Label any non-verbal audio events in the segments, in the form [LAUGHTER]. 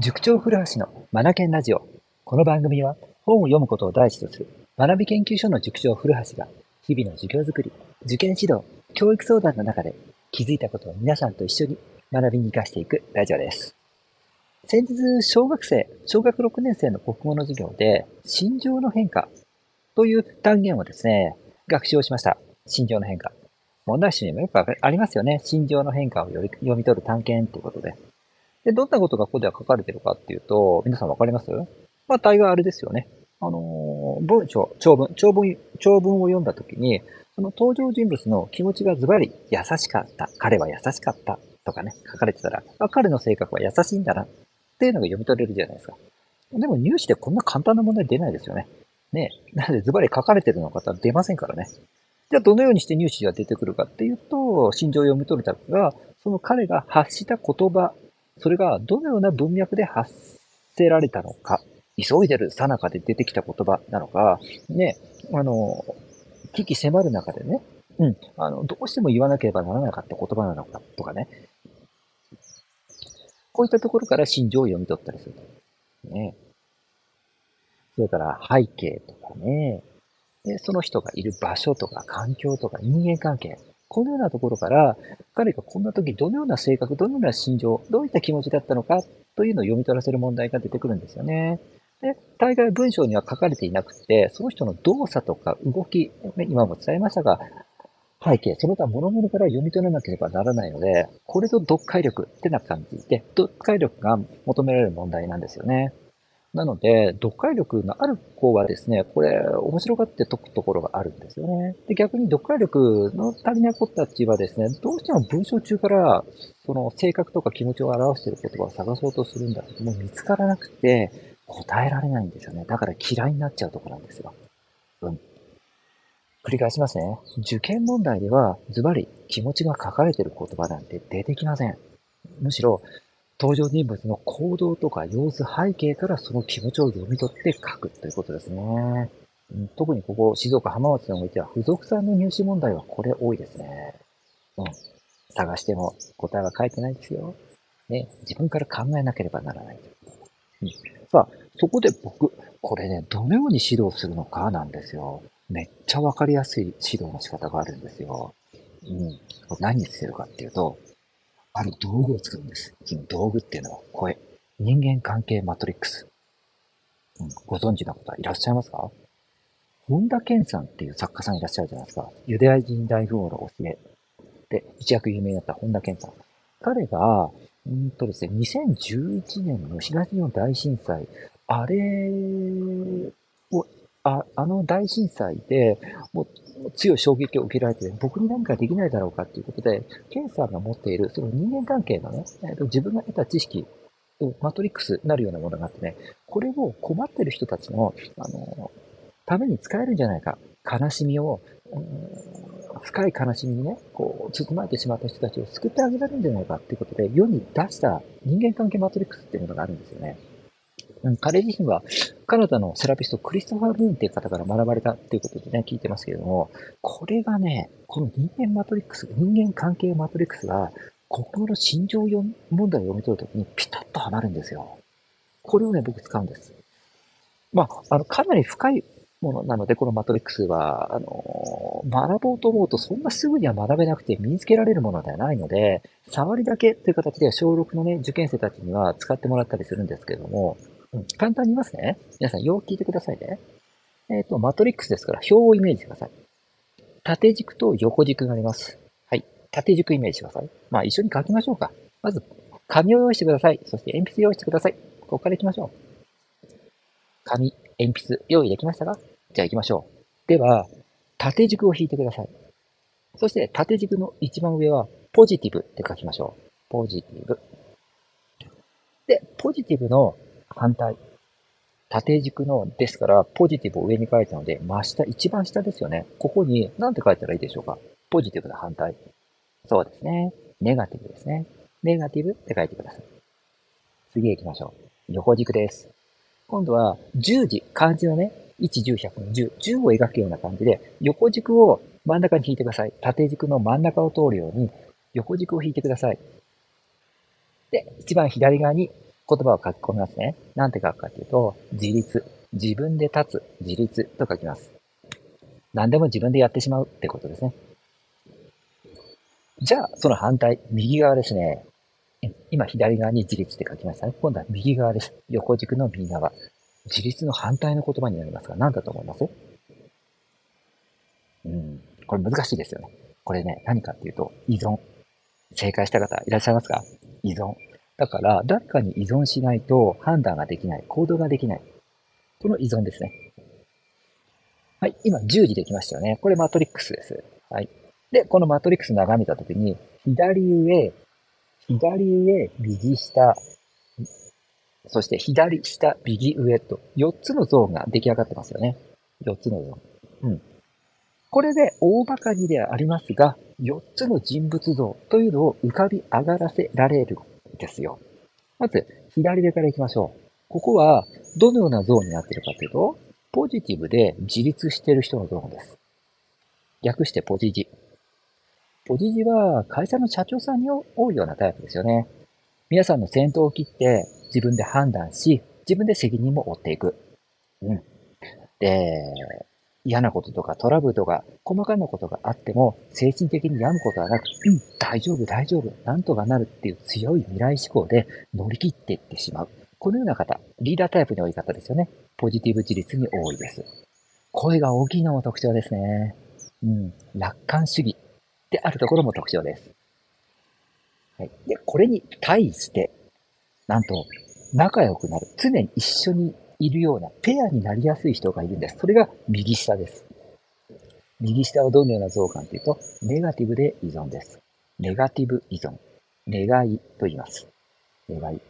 塾長古橋のマナケンラジオ。この番組は本を読むことを第一とする学び研究所の塾長古橋が日々の授業づくり、受験指導、教育相談の中で気づいたことを皆さんと一緒に学びに活かしていくラジオです。先日、小学生、小学6年生の国語の授業で、心情の変化という単元をですね、学習をしました。心情の変化。問題集にもよくありますよね。心情の変化を読み取る単元ということで。で、どんなことがここでは書かれてるかっていうと、皆さんわかります？まあ、大概あれですよね。あのー、文章、長文、長文、長文を読んだときに、その登場人物の気持ちがズバリ優しかった。彼は優しかった。とかね、書かれてたら、あ、彼の性格は優しいんだな。っていうのが読み取れるじゃないですか。でも入試でこんな簡単な問題出ないですよね。ね。なのでズバリ書かれてるの方出ませんからね。じゃあどのようにして入試が出てくるかっていうと、心情を読み取れたのが、その彼が発した言葉それがどのような文脈で発せられたのか、急いでるさなかで出てきた言葉なのか、ね、あの、危機迫る中でね、うん、あの、どうしても言わなければならなかった言葉なのかとかね、こういったところから心情を読み取ったりする。ね。それから背景とかね、でその人がいる場所とか環境とか人間関係、このようなところから、彼がこんな時どのような性格、どのような心情、どういった気持ちだったのかというのを読み取らせる問題が出てくるんですよね。で、大概文章には書かれていなくて、その人の動作とか動き、今も伝えましたが、背景、その他諸々から読み取らなければならないので、これぞ読解力ってな感じで、読解力が求められる問題なんですよね。なので、読解力のある子はですね、これ、面白がって解くところがあるんですよね。で、逆に読解力の足りない子たちはですね、どうしても文章中から、その性格とか気持ちを表している言葉を探そうとするんだけども、見つからなくて、答えられないんですよね。だから嫌いになっちゃうとこなんですよ。うん。繰り返しますね。受験問題では、ズバリ気持ちが書かれている言葉なんて出てきません。むしろ、登場人物の行動とか様子、背景からその気持ちを読み取って書くということですね。特にここ、静岡浜松においては、付属さんの入試問題はこれ多いですね。うん。探しても答えは書いてないですよ。ね。自分から考えなければならない。うん。さあ、そこで僕、これね、どのように指導するのかなんですよ。めっちゃわかりやすい指導の仕方があるんですよ。うん。何にしてるかっていうと、ある道具を使うんです。その道具っていうのは声。人間関係マトリックス。うん、ご存知の方いらっしゃいますか？本田健さんっていう作家さんいらっしゃるじゃないですか。ユダヤ人大富豪の教えで一躍有名になった本田健さん。彼が、うんとですね、2011年の東日本大震災、あれああの大震災で、もう強い衝撃を受けられて、僕に何かできないだろうかっていうことで、ケンさんが持っているその人間関係のね、えー、と自分が得た知識マトリックスになるようなものがあってね、これを困ってる人たちの、あの、ために使えるんじゃないか。悲しみを、深い悲しみにね、こう、包まれてしまった人たちを救ってあげられるんじゃないかっていうことで、世に出した人間関係マトリックスっていうものがあるんですよね。うん、彼自身はカナダのセラピストクリストファー・ルーンっていう方から学ばれたっていうことでね、聞いてますけれども、これがね、この人間マトリックス、人間関係マトリックスが、心の心情問題を読み取るときにピタッとはまるんですよ。これをね、僕使うんです。まあ、あの、かなり深いものなので、このマトリックスは、あの、学ぼうと思うとそんなすぐには学べなくて身につけられるものではないので、触りだけという形で小6のね、受験生たちには使ってもらったりするんですけども、うん、簡単に言いますね。皆さん、よく聞いてくださいね。えっ、ー、と、マトリックスですから、表をイメージしてください。縦軸と横軸があります。はい。縦軸イメージしてください。まあ、一緒に書きましょうか。まず、紙を用意してください。そして、鉛筆用意してください。ここから行きましょう。紙、鉛筆、用意できましたか？じゃあ行きましょう。では、縦軸を引いてください。そして、縦軸の一番上は、ポジティブって書きましょう。ポジティブ。で、ポジティブの反対。縦軸のですから、ポジティブを上に書いたので、真下、一番下ですよね。ここに、何て書いたらいいでしょうかポジティブの反対。そうですね。ネガティブですね。ネガティブって書いてください。次へ行きましょう。横軸です。今度は、十字、漢字のね、1、10、100の10、10を描くような感じで、横軸を真ん中に引いてください。縦軸の真ん中を通るように、横軸を引いてください。で、一番左側に言葉を書き込みますね。なんて書くかというと、自立。自分で立つ。自立と書きます。何でも自分でやってしまうってことですね。じゃあ、その反対、右側ですね。今、左側に自立って書きましたね。今度は右側です。横軸の右側。自立の反対の言葉になりますが、何だと思います？うん。これ難しいですよね。これね、何かっていうと、依存。正解した方いらっしゃいますか？依存。だから、誰かに依存しないと判断ができない、行動ができない。この依存ですね。はい、今10時できましたよね。これマトリックスです。はい。で、このマトリックス眺めたときに、左上、左上、右下、そして左下、右上と4つのゾーンが出来上がってますよね。4つのゾーン。うん。これで大馬鹿にではありますが、4つの人物像というのを浮かび上がらせられるですよ。まず、左手から行きましょう。ここは、どのようなゾーンになっているかというと、ポジティブで自立している人のゾーンです。略してポジジ。ポジジは会社の社長さんに多いようなタイプですよね。皆さんの先頭を切って自分で判断し、自分で責任も負っていく。うん。で、嫌なこととかトラブルとか細かなことがあっても精神的に病むことはなく、うん、大丈夫、大丈夫、なんとかなるっていう強い未来志向で乗り切っていってしまう。このような方、リーダータイプに多い方ですよね。ポジティブ自立に多いです。声が大きいのも特徴ですね。うん、楽観主義であるところも特徴です。はい。で、これに対して、なんと、仲良くなる。常に一緒にいるようなペアになりやすい人がいるんです。それが右下です。右下はどのような像かというと、ネガティブで依存です。ネガティブ依存。願いと言います。願い。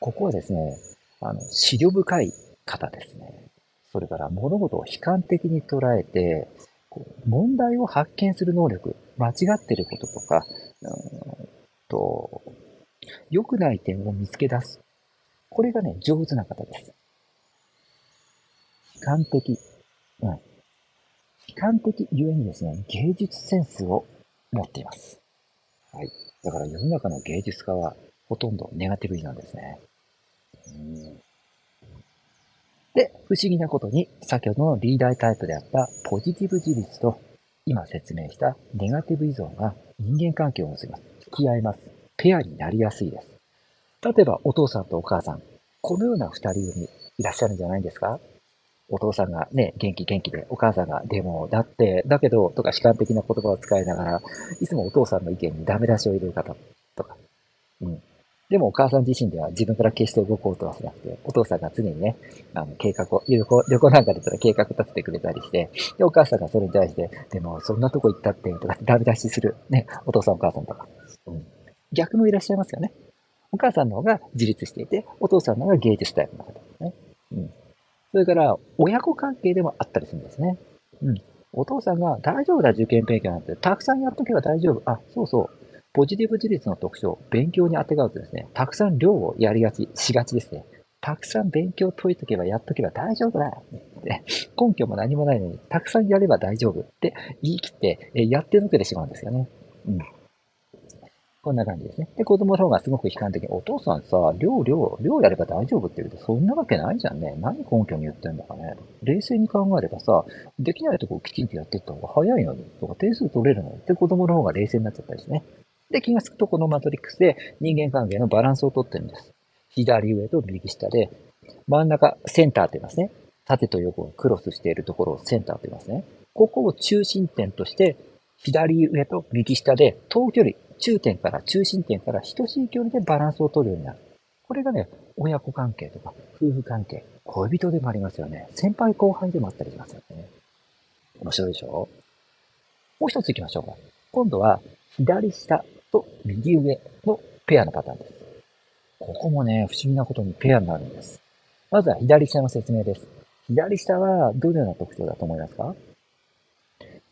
ここはですね、あの、資料深い方ですね。それから物事を悲観的に捉えて、問題を発見する能力、間違ってることとか、うんと、良くない点を見つけ出す。これがね、上手な方です。悲観的。うん。悲観的ゆえにですね、芸術センスを持っています。はい。だから世の中の芸術家はほとんどネガティブなんですね。うんで、不思議なことに、先ほどのリーダータイプであったポジティブ自立と、今説明したネガティブ依存が人間関係を結びます。付き合います。ペアになりやすいです。例えば、お父さんとお母さん。このような二人組いらっしゃるんじゃないですか？お父さんがね、元気元気で、お母さんが、でも、だって、だけど、とか、悲観的な言葉を使いながら、いつもお父さんの意見にダメ出しを入れる方、とか。うん。でもお母さん自身では自分から決して動こうとはしなくて、お父さんが常にね、あの、計画を、旅行、旅行なんかでたら計画立ててくれたりして、で、お母さんがそれに対して、でも、そんなとこ行ったって、とかダメ出しする、ね、お父さんお母さんとか。うん。逆もいらっしゃいますよね。お母さんの方が自立していて、お父さんの方が芸術タイプの方ですね。うん。それから、親子関係でもあったりするんですね。うん。お父さんが大丈夫だ、受験勉強なんて、たくさんやっとけば大丈夫。あ、そうそう。ポジティブ自立の特徴、勉強にあてがうとですね、たくさん量をやりがち、しがちですね。たくさん勉強解いとけばやっとけば大丈夫だ。ね、根拠も何もないのに、たくさんやれば大丈夫って言い切って、やってのけてしまうんですよね。うん。こんな感じですね。で、子供の方がすごく悲観的に、お父さんさ、量、量、量やれば大丈夫って言うと、そんなわけないじゃんね。何根拠に言ってんだかね。冷静に考えればさ、できないとこをきちんとやっていった方が早いのに、とか点数取れるのにって子供の方が冷静になっちゃったりしてね。で、気がつくとこのマトリックスで人間関係のバランスをとってるんです。左上と右下で、真ん中、センターって言いますね。縦と横をクロスしているところをセンターと言いますね。ここを中心点として、左上と右下で等距離、中点から中心点から等しい距離でバランスを取るようになる。これがね、親子関係とか夫婦関係、恋人でもありますよね。先輩後輩でもあったりしますよね。面白いでしょ？もう一つ行きましょうか。今度は左下と右上のペアのパターンです。ここもね、不思議なことにペアになるんです。まずは左下の説明です。左下はどのような特徴だと思いますか？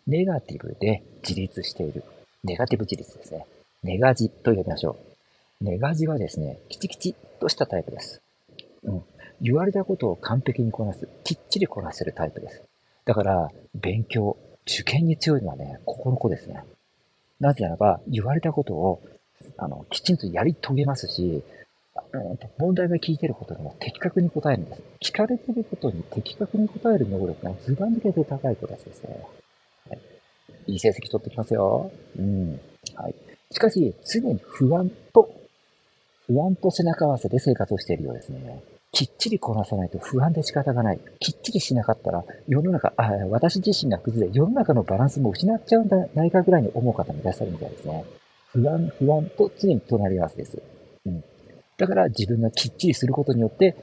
ネガティブで自立している。ネガティブ自立ですね。ネガジと呼びましょう。ネガジはですね、キチキチとしたタイプです。うん。言われたことを完璧にこなす。きっちりこなせるタイプです。だから、勉強、受験に強いのはね、ここの子ですね。なぜならば、言われたことを、あの、きちんとやり遂げますし、うんと問題が聞いてることにも的確に答えるんです。聞かれてることに的確に答える能力がずば抜けて高い子たちですね。い、い成績取ってきますよ。うん。はい。しかし、常に不安と、不安と背中合わせで生活をしているようですね。きっちりこなさないと不安で仕方がない。きっちりしなかったら、世の中、あ私自身が崩れ、世の中のバランスも失っちゃうんじゃないかぐらいに思う方もいらっしゃるみたいですね。不安、不安と常に隣り合わせです。うん。だから自分がきっちりすることによって、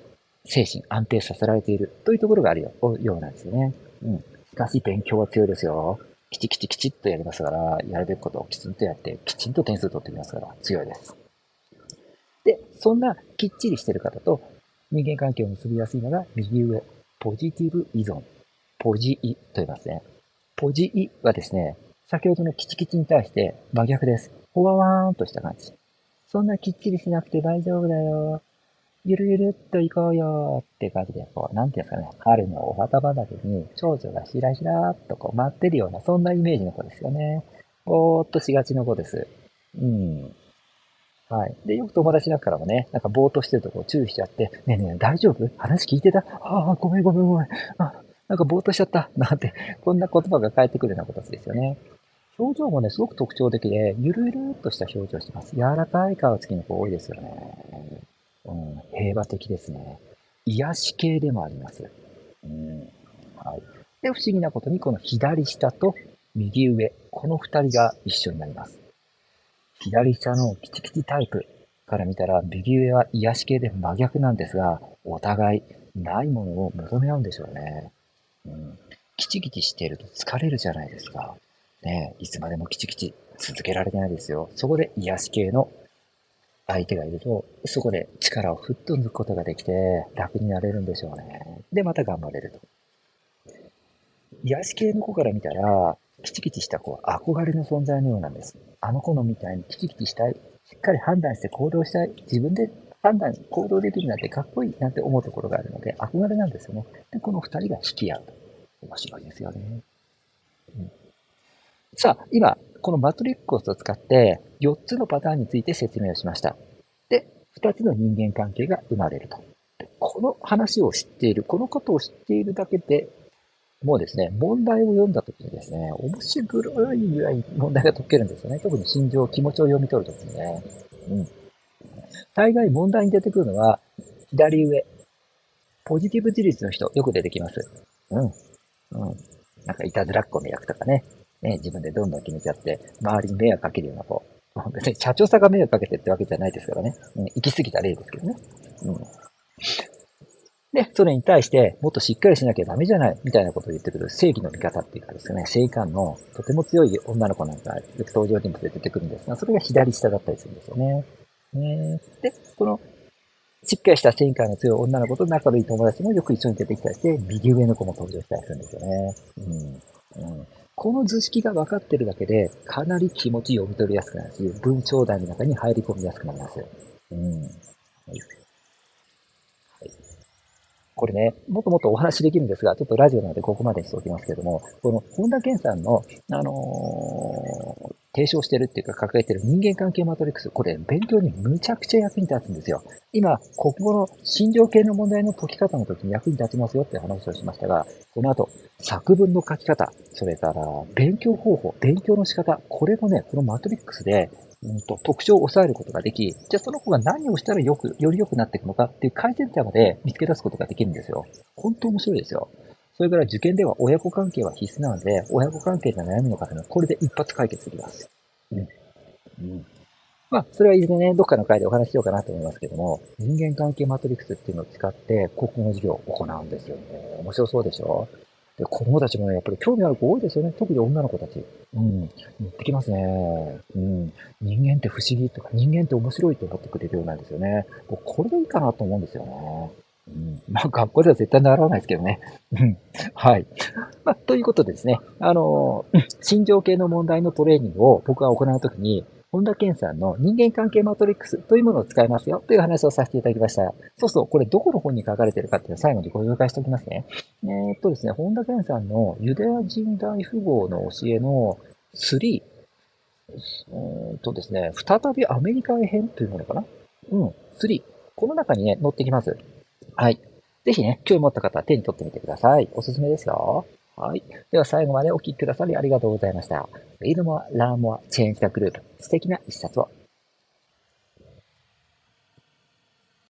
精神安定させられているというところがあるよようなんですよね。うん。しかし勉強は強いですよ。きちきちきちっとやりますから、やるべきことをきちんとやって、きちんと点数取ってきますから、強いです。で、そんなきっちりしてる方と人間関係を結びやすいのが右上、ポジティブ依存。ポジイと言いますね。ポジイはですね、先ほどのキチキチに対して真逆です。ほわわーんとした感じ。そんなきっちりしなくて大丈夫だよ。ゆるゆるっと行こうよって感じで、こう、なんていうんですかね、春のお旗畑に蝶々がひらひらっとこう待ってるような、そんなイメージの子ですよね。ぼーっとしがちの子です。うん。はい。で、よく友達だからもね、なんかぼーっとしてるとこう注意しちゃって、ねえねえ、大丈夫？話聞いてた？ああ、ごめんごめんごめん。あ、なんかぼーっとしちゃった。なんて、こんな言葉が返ってくるような子たちですよね。表情もね、すごく特徴的で、ゆるゆるっとした表情してます。柔らかい顔つきの子多いですよね。平和的ですね。癒し系でもあります。うん、はい。で、不思議なことに、この左下と右上、この二人が一緒になります。左下のキチキチタイプから見たら、右上は癒し系で真逆なんですが、お互いないものを求め合うんでしょうね。うん。キチキチしていると疲れるじゃないですか。ねいつまでもキチキチ続けられてないですよ。そこで癒し系の相手がいると、そこで力をふっと抜くことができて楽になれるんでしょうね。で、また頑張れると。癒し系の子から見たら、キチキチした子は憧れの存在のようなんです。あの子のみたいにキチキチしたい。しっかり判断して行動したい。自分で判断、行動できるなんてかっこいいなんて思うところがあるので、憧れなんですよね。で、この二人が引き合うと。面白いですよね。うん、さあ、今、このマトリックスを使って4つのパターンについて説明をしました。で、2つの人間関係が生まれると。この話を知っている、このことを知っているだけでもうですね、問題を読んだときにですね、面白いぐらい問題が解けるんですよね。特に心情、気持ちを読み取るときにね。うん。大概問題に出てくるのは、左上。ポジティブ自立の人、よく出てきます。うん。うん。なんか、いたずらっ子の役とかね。ね、自分でどんどん決めちゃって、周りに迷惑かけるような子。別 [LAUGHS] に社長さんが迷惑かけてってわけじゃないですからね。うん、行き過ぎた例ですけどね。うん。で、それに対して、もっとしっかりしなきゃダメじゃない、みたいなことを言ってくる正義の味方っていうかですね、正義感のとても強い女の子なんか、よく登場人物で出てくるんですが、それが左下だったりするんですよね。ねで、この、しっかりした正義感の強い女の子と仲のいい友達もよく一緒に出てきたりして、右上の子も登場したりするんですよね。うん。うん。この図式が分かってるだけで、かなり気持ち読み取りやすくなるし、文章題の中に入り込みやすくなります。うん。はいこれね、もっともっとお話できるんですが、ちょっとラジオなのでここまでにしておきますけれども、この本田健さんの、あのー、提唱してるっていうか掲げてる人間関係マトリックス、これ勉強にむちゃくちゃ役に立つんですよ。今、国語の心情系の問題の解き方の時に役に立ちますよって話をしましたが、この後、作文の書き方、それから勉強方法、勉強の仕方、これもね、このマトリックスでうんと、特徴を抑えることができ、じゃあその子が何をしたらよく、より良くなっていくのかっていう改善点まで見つけ出すことができるんですよ。本当面白いですよ。それから受験では親子関係は必須なので、親子関係で悩むの方もこれで一発解決できます。うん。うん。まあ、それはいずれね、どっかの回でお話ししようかなと思いますけども、人間関係マトリックスっていうのを使って国語の授業を行うんですよね。面白そうでしょ？で、子供たちもね、やっぱり興味ある子多いですよね。特に女の子たち。うん。言ってきますね。うん。人間って不思議とか、人間って面白いと思ってくれるようなんですよね。僕、これでいいかなと思うんですよね。うん。まあ、学校では絶対習わないですけどね。うん。はい。まあ、ということでですね、あの、心情系の問題のトレーニングを僕が行うときに、本田健さんの人間関係マトリックスというものを使いますよという話をさせていただきました。そうそう、これどこの本に書かれているかっていうのを最後にご紹介しておきますね。えー、っとですね、本田健さんのユダヤ人大富豪の教えの3、えー、っとですね、再びアメリカへ編というものかな？うん、3。この中にね、載ってきます。はい。ぜひね、興味持った方は手に取ってみてください。おすすめですよ。はい。では最後までお聴きくださりありがとうございました。Read more, learn more, change the group. 素敵な一冊を